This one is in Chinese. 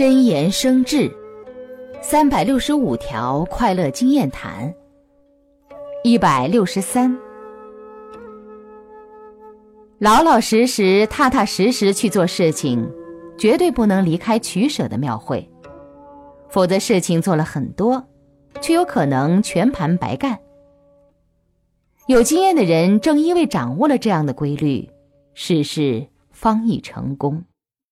真言生智三百六十五条快乐经验谈一百六十三。老老实实踏踏实实去做事情绝对不能离开取舍的庙会否则事情做了很多却有可能全盘白干。有经验的人正因为掌握了这样的规律事事方易成功。